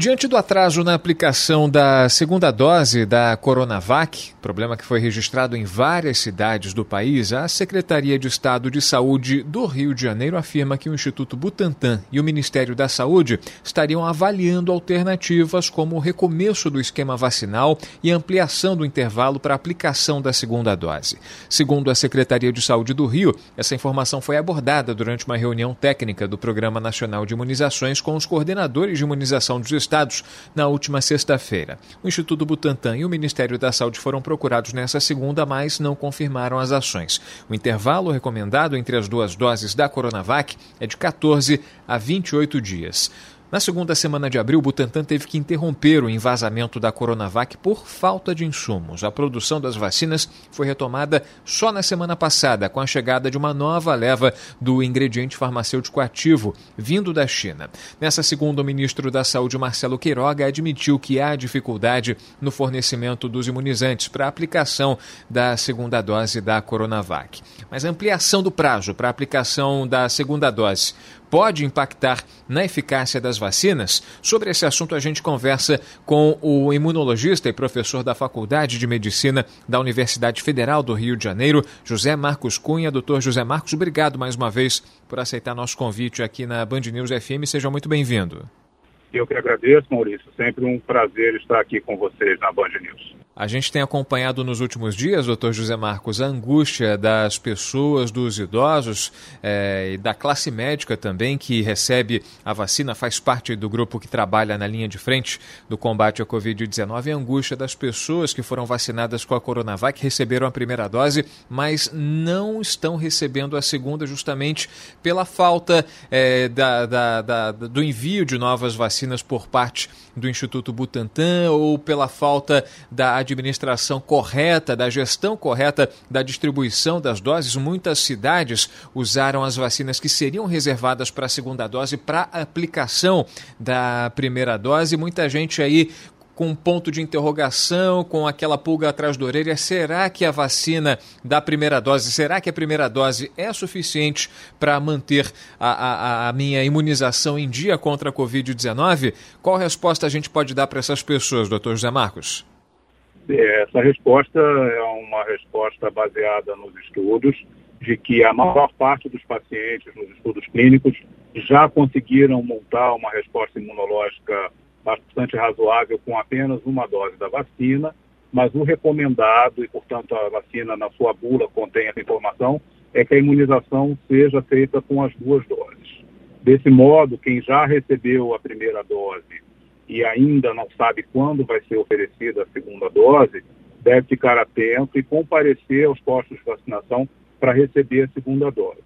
Diante do atraso na aplicação da segunda dose da Coronavac, problema que foi registrado em várias cidades do país, a Secretaria de Estado de Saúde do Rio de Janeiro afirma que o Instituto Butantan e o Ministério da Saúde estariam avaliando alternativas como o recomeço do esquema vacinal e ampliação do intervalo para aplicação da segunda dose. Segundo a Secretaria de Saúde do Rio, essa informação foi abordada durante uma reunião técnica do Programa Nacional de Imunizações com os coordenadores de imunização dos estados na última sexta-feira. O Instituto Butantan e o Ministério da Saúde foram procurados nessa segunda, mas não confirmaram as ações. O intervalo recomendado entre as duas doses da Coronavac é de 14 a 28 dias. Na segunda semana de abril, o Butantan teve que interromper o envasamento da Coronavac por falta de insumos. A produção das vacinas foi retomada só na semana passada, com a chegada de uma nova leva do ingrediente farmacêutico ativo, vindo da China. Nessa segunda, o ministro da Saúde, Marcelo Queiroga, admitiu que há dificuldade no fornecimento dos imunizantes para a aplicação da segunda dose da Coronavac. Mas a ampliação do prazo para a aplicação da segunda dose pode impactar na eficácia das vacinas? Sobre esse assunto, a gente conversa com o imunologista e professor da Faculdade de Medicina da Universidade Federal do Rio de Janeiro, José Marcos Cunha. Doutor José Marcos, obrigado mais uma vez por aceitar nosso convite aqui na Band News FM. Seja muito bem-vindo. Eu que agradeço, Maurício. Sempre um prazer estar aqui com vocês na Band News. A gente tem acompanhado nos últimos dias, doutor José Marcos, a angústia das pessoas, dos idosos é, e da classe médica também que recebe a vacina, faz parte do grupo que trabalha na linha de frente do combate à Covid-19. A angústia das pessoas que foram vacinadas com a Coronavac, receberam a primeira dose, mas não estão recebendo a segunda, justamente pela falta é, da, da, da, do envio de novas vacinas por parte do Instituto Butantan ou pela falta da administração correta, da gestão correta da distribuição das doses. Muitas cidades usaram as vacinas que seriam reservadas para a segunda dose para aplicação da primeira dose. Muita gente aí com um ponto de interrogação, com aquela pulga atrás da orelha. Será que a vacina da primeira dose, será que a primeira dose é suficiente para manter a, a, a, minha imunização em dia contra a Covid-19? Qual resposta a gente pode dar para essas pessoas, doutor José Marcos? Essa resposta é uma resposta baseada nos estudos de que a maior parte dos pacientes nos estudos clínicos já conseguiram montar uma resposta imunológica bastante razoável com apenas uma dose da vacina, mas o recomendado, e portanto a vacina na sua bula contém essa informação, é que a imunização seja feita com as duas doses. Desse modo, quem já recebeu a primeira dose e ainda não sabe quando vai ser oferecida a segunda dose, deve ficar atento e comparecer aos postos de vacinação para receber a segunda dose.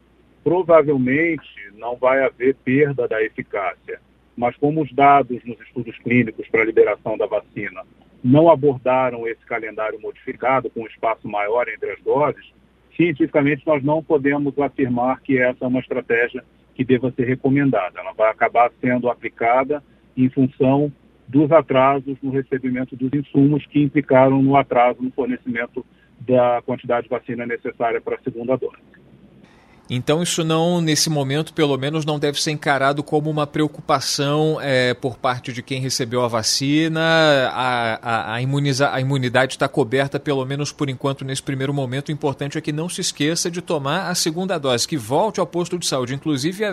Provavelmente não vai haver perda da eficácia, mas como os dados nos estudos clínicos para a liberação da vacina não abordaram esse calendário modificado com um espaço maior entre as doses, cientificamente nós não podemos afirmar que essa é uma estratégia que deva ser recomendada. Ela vai acabar sendo aplicada em função dos atrasos no recebimento dos insumos que implicaram no atraso no fornecimento da quantidade de vacina necessária para a segunda dose. Então, isso não, nesse momento, pelo menos, não deve ser encarado como uma preocupação é, por parte de quem recebeu a vacina. A, a, a, imuniza, a imunidade está coberta, pelo menos por enquanto, nesse primeiro momento. O importante é que não se esqueça de tomar a segunda dose, que volte ao posto de saúde. Inclusive,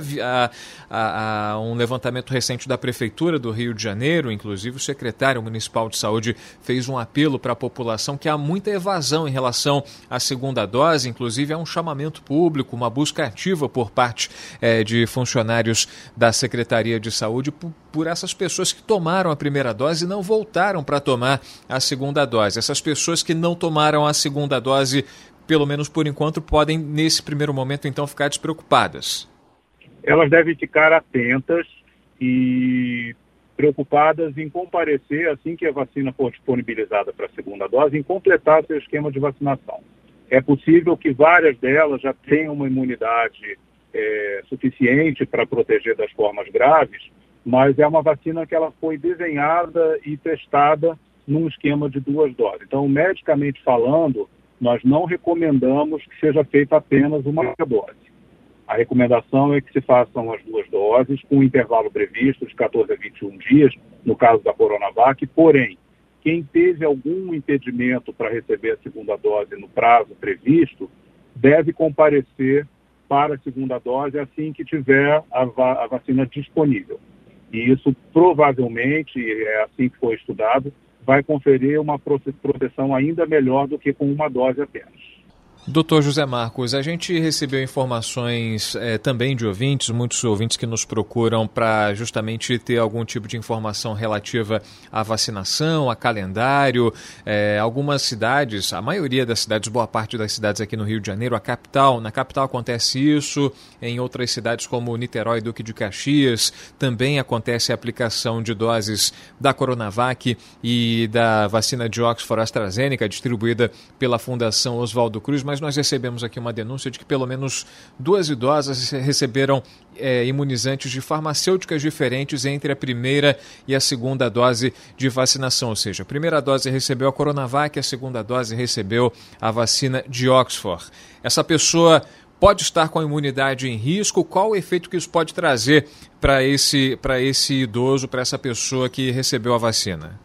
a, um levantamento recente da Prefeitura do Rio de Janeiro, inclusive o secretário municipal de saúde fez um apelo para a população que há muita evasão em relação à segunda dose, inclusive há um chamamento público, uma busca ativa por parte é, de funcionários da Secretaria de Saúde por, por essas pessoas que tomaram a primeira dose e não voltaram para tomar a segunda dose. Essas pessoas que não tomaram a segunda dose, pelo menos por enquanto, podem, nesse primeiro momento, então, ficar despreocupadas. Elas devem ficar atentas e preocupadas em comparecer assim que a vacina for disponibilizada para a segunda dose, em completar seu esquema de vacinação. É possível que várias delas já tenham uma imunidade é, suficiente para proteger das formas graves, mas é uma vacina que ela foi desenhada e testada num esquema de duas doses. Então, medicamente falando, nós não recomendamos que seja feita apenas uma dose. A recomendação é que se façam as duas doses, com um intervalo previsto de 14 a 21 dias, no caso da Coronavac, porém, quem teve algum impedimento para receber a segunda dose no prazo previsto, deve comparecer para a segunda dose assim que tiver a, va a vacina disponível. E isso provavelmente, é assim que foi estudado, vai conferir uma proteção ainda melhor do que com uma dose apenas. Doutor José Marcos, a gente recebeu informações é, também de ouvintes, muitos ouvintes que nos procuram para justamente ter algum tipo de informação relativa à vacinação, a calendário. É, algumas cidades, a maioria das cidades, boa parte das cidades aqui no Rio de Janeiro, a capital, na capital acontece isso, em outras cidades como Niterói Duque de Caxias, também acontece a aplicação de doses da Coronavac e da vacina de Oxford AstraZeneca, distribuída pela Fundação Oswaldo Cruz mas nós recebemos aqui uma denúncia de que pelo menos duas idosas receberam é, imunizantes de farmacêuticas diferentes entre a primeira e a segunda dose de vacinação. Ou seja, a primeira dose recebeu a Coronavac, a segunda dose recebeu a vacina de Oxford. Essa pessoa pode estar com a imunidade em risco? Qual o efeito que isso pode trazer para esse, esse idoso, para essa pessoa que recebeu a vacina?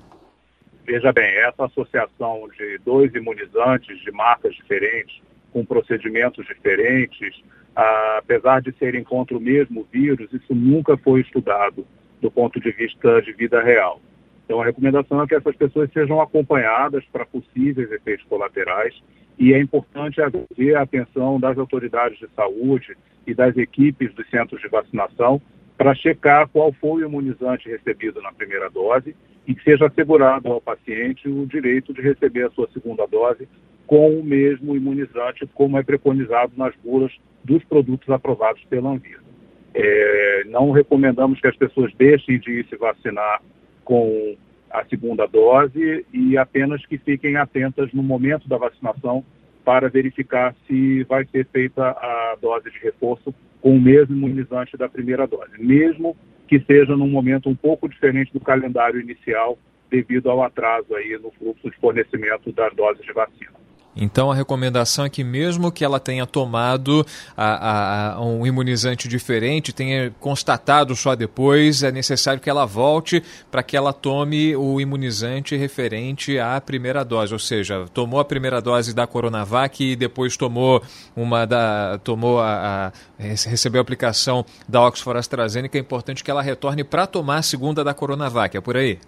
Veja bem, essa associação de dois imunizantes de marcas diferentes, com procedimentos diferentes, apesar de serem contra o mesmo vírus, isso nunca foi estudado do ponto de vista de vida real. Então, a recomendação é que essas pessoas sejam acompanhadas para possíveis efeitos colaterais e é importante haver a atenção das autoridades de saúde e das equipes dos centros de vacinação para checar qual foi o imunizante recebido na primeira dose e que seja assegurado ao paciente o direito de receber a sua segunda dose com o mesmo imunizante, como é preconizado nas bulas dos produtos aprovados pela Anvisa. É, não recomendamos que as pessoas deixem de se vacinar com a segunda dose e apenas que fiquem atentas no momento da vacinação para verificar se vai ser feita a dose de reforço com o mesmo imunizante da primeira dose, mesmo que seja num momento um pouco diferente do calendário inicial, devido ao atraso aí no fluxo de fornecimento das doses de vacina. Então a recomendação é que mesmo que ela tenha tomado a, a, um imunizante diferente, tenha constatado só depois, é necessário que ela volte para que ela tome o imunizante referente à primeira dose, ou seja, tomou a primeira dose da Coronavac e depois tomou uma da tomou a, a recebeu a aplicação da Oxford AstraZeneca, é importante que ela retorne para tomar a segunda da Coronavac, é por aí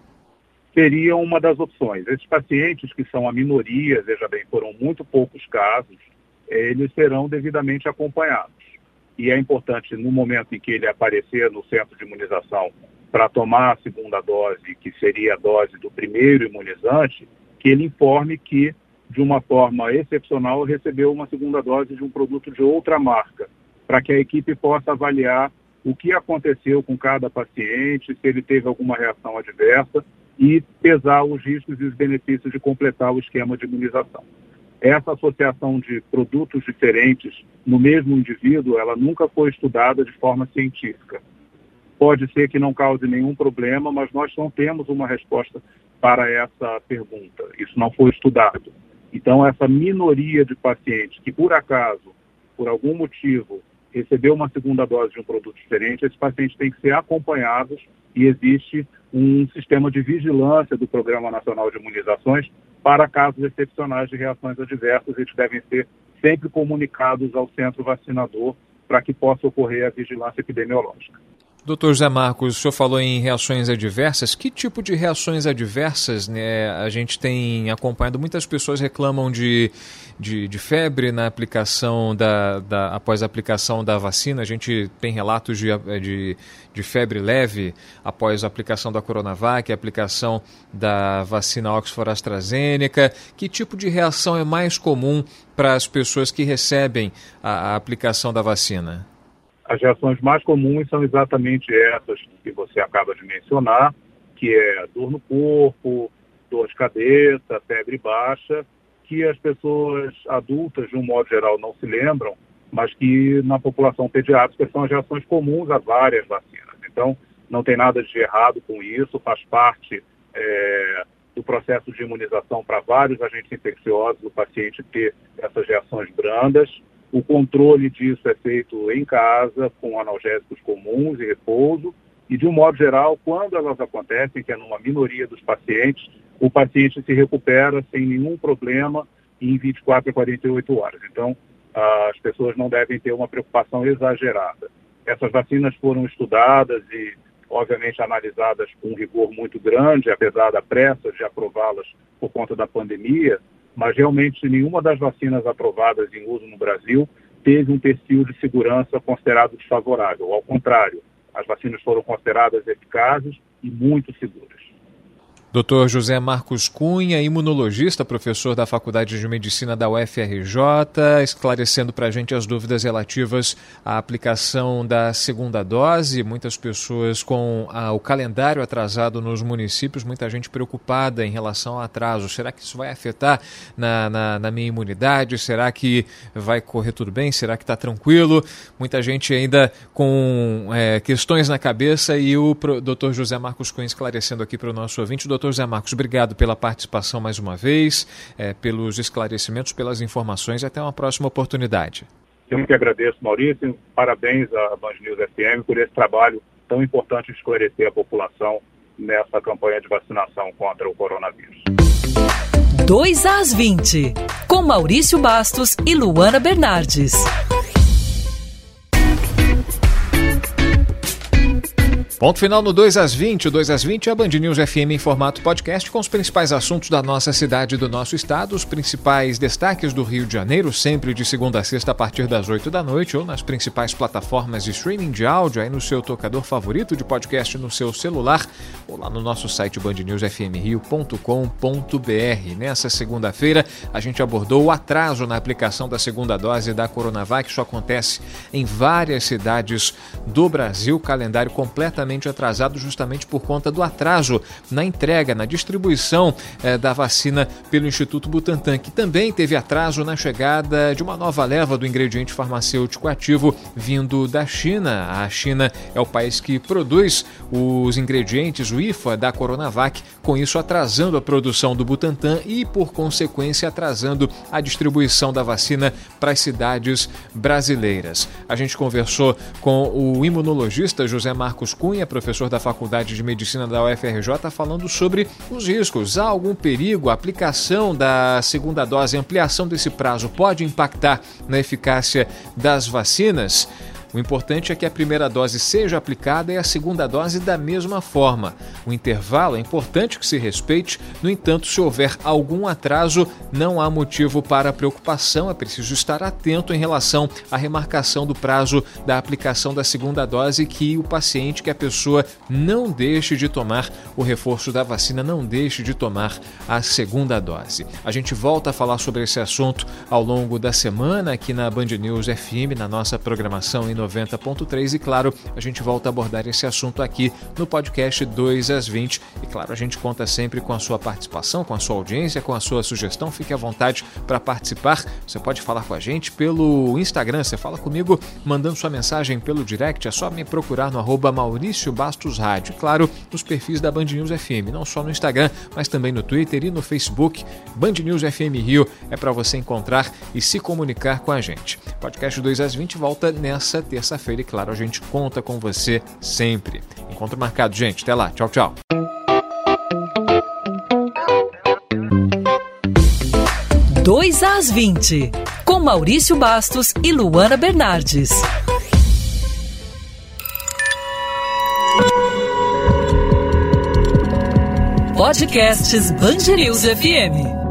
seria uma das opções. Esses pacientes, que são a minoria, veja bem, foram muito poucos casos, eles serão devidamente acompanhados. E é importante, no momento em que ele aparecer no centro de imunização para tomar a segunda dose, que seria a dose do primeiro imunizante, que ele informe que, de uma forma excepcional, recebeu uma segunda dose de um produto de outra marca, para que a equipe possa avaliar o que aconteceu com cada paciente, se ele teve alguma reação adversa e pesar os riscos e os benefícios de completar o esquema de imunização. Essa associação de produtos diferentes no mesmo indivíduo, ela nunca foi estudada de forma científica. Pode ser que não cause nenhum problema, mas nós não temos uma resposta para essa pergunta. Isso não foi estudado. Então, essa minoria de pacientes que, por acaso, por algum motivo, recebeu uma segunda dose de um produto diferente, esses pacientes têm que ser acompanhados e existe um sistema de vigilância do Programa Nacional de Imunizações para casos excepcionais de reações adversas. Eles devem ser sempre comunicados ao centro vacinador para que possa ocorrer a vigilância epidemiológica. Doutor José Marcos, o senhor falou em reações adversas. Que tipo de reações adversas né, a gente tem acompanhado? Muitas pessoas reclamam de, de, de febre na aplicação da, da, após a aplicação da vacina. A gente tem relatos de, de, de febre leve após a aplicação da Coronavac, a aplicação da vacina Oxford AstraZeneca. Que tipo de reação é mais comum para as pessoas que recebem a, a aplicação da vacina? As reações mais comuns são exatamente essas que você acaba de mencionar, que é dor no corpo, dor de cabeça, febre baixa, que as pessoas adultas, de um modo geral, não se lembram, mas que na população pediátrica são as reações comuns a várias vacinas. Então, não tem nada de errado com isso, faz parte é, do processo de imunização para vários agentes infecciosos, o paciente ter essas reações brandas. O controle disso é feito em casa, com analgésicos comuns e repouso. E, de um modo geral, quando elas acontecem, que é numa minoria dos pacientes, o paciente se recupera sem nenhum problema em 24 a 48 horas. Então, as pessoas não devem ter uma preocupação exagerada. Essas vacinas foram estudadas e, obviamente, analisadas com um rigor muito grande, apesar da pressa de aprová-las por conta da pandemia, mas realmente nenhuma das vacinas aprovadas em uso no Brasil teve um perfil de segurança considerado desfavorável. Ao contrário, as vacinas foram consideradas eficazes e muito seguras. Dr. José Marcos Cunha, imunologista, professor da Faculdade de Medicina da UFRJ, esclarecendo para a gente as dúvidas relativas à aplicação da segunda dose. Muitas pessoas com ah, o calendário atrasado nos municípios, muita gente preocupada em relação ao atraso. Será que isso vai afetar na, na, na minha imunidade? Será que vai correr tudo bem? Será que está tranquilo? Muita gente ainda com é, questões na cabeça e o Dr. José Marcos Cunha esclarecendo aqui para o nosso ouvinte. Doutor José Marcos, obrigado pela participação mais uma vez, é, pelos esclarecimentos, pelas informações e até uma próxima oportunidade. Eu que agradeço, Maurício. Parabéns à Band News FM por esse trabalho tão importante de esclarecer a população nessa campanha de vacinação contra o coronavírus. 2 às 20, com Maurício Bastos e Luana Bernardes. Ponto final no 2 às 20. O 2 às 20 é a Band News FM em formato podcast com os principais assuntos da nossa cidade e do nosso estado, os principais destaques do Rio de Janeiro, sempre de segunda a sexta a partir das 8 da noite ou nas principais plataformas de streaming de áudio, aí no seu tocador favorito de podcast no seu celular ou lá no nosso site bandnewsfmrio.com.br. Nessa segunda-feira, a gente abordou o atraso na aplicação da segunda dose da Coronavac. Isso acontece em várias cidades do Brasil, calendário completamente atrasado justamente por conta do atraso na entrega, na distribuição eh, da vacina pelo Instituto Butantan, que também teve atraso na chegada de uma nova leva do ingrediente farmacêutico ativo vindo da China. A China é o país que produz os ingredientes, o IFA da Coronavac, com isso atrasando a produção do Butantan e, por consequência, atrasando a distribuição da vacina para as cidades brasileiras. A gente conversou com o imunologista José Marcos Cunha Cunha, professor da Faculdade de Medicina da UFRJ, falando sobre os riscos. Há algum perigo? A aplicação da segunda dose, ampliação desse prazo pode impactar na eficácia das vacinas? O importante é que a primeira dose seja aplicada e a segunda dose da mesma forma. O intervalo é importante que se respeite, no entanto, se houver algum atraso, não há motivo para preocupação, é preciso estar atento em relação à remarcação do prazo da aplicação da segunda dose que o paciente, que a pessoa não deixe de tomar o reforço da vacina, não deixe de tomar a segunda dose. A gente volta a falar sobre esse assunto ao longo da semana aqui na Band News FM, na nossa programação 90.3 e claro, a gente volta a abordar esse assunto aqui no podcast 2 às 20 e claro, a gente conta sempre com a sua participação, com a sua audiência, com a sua sugestão. Fique à vontade para participar. Você pode falar com a gente pelo Instagram, você fala comigo mandando sua mensagem pelo direct, é só me procurar no arroba Maurício Bastos Rádio. Claro, nos perfis da Band News FM, não só no Instagram, mas também no Twitter e no Facebook. Band News FM Rio é para você encontrar e se comunicar com a gente. Podcast 2 às 20 volta nessa terça-feira e, claro, a gente conta com você sempre. Encontro marcado, gente. Até lá. Tchau, tchau. Dois às 20, com Maurício Bastos e Luana Bernardes. Podcasts Bangerils FM.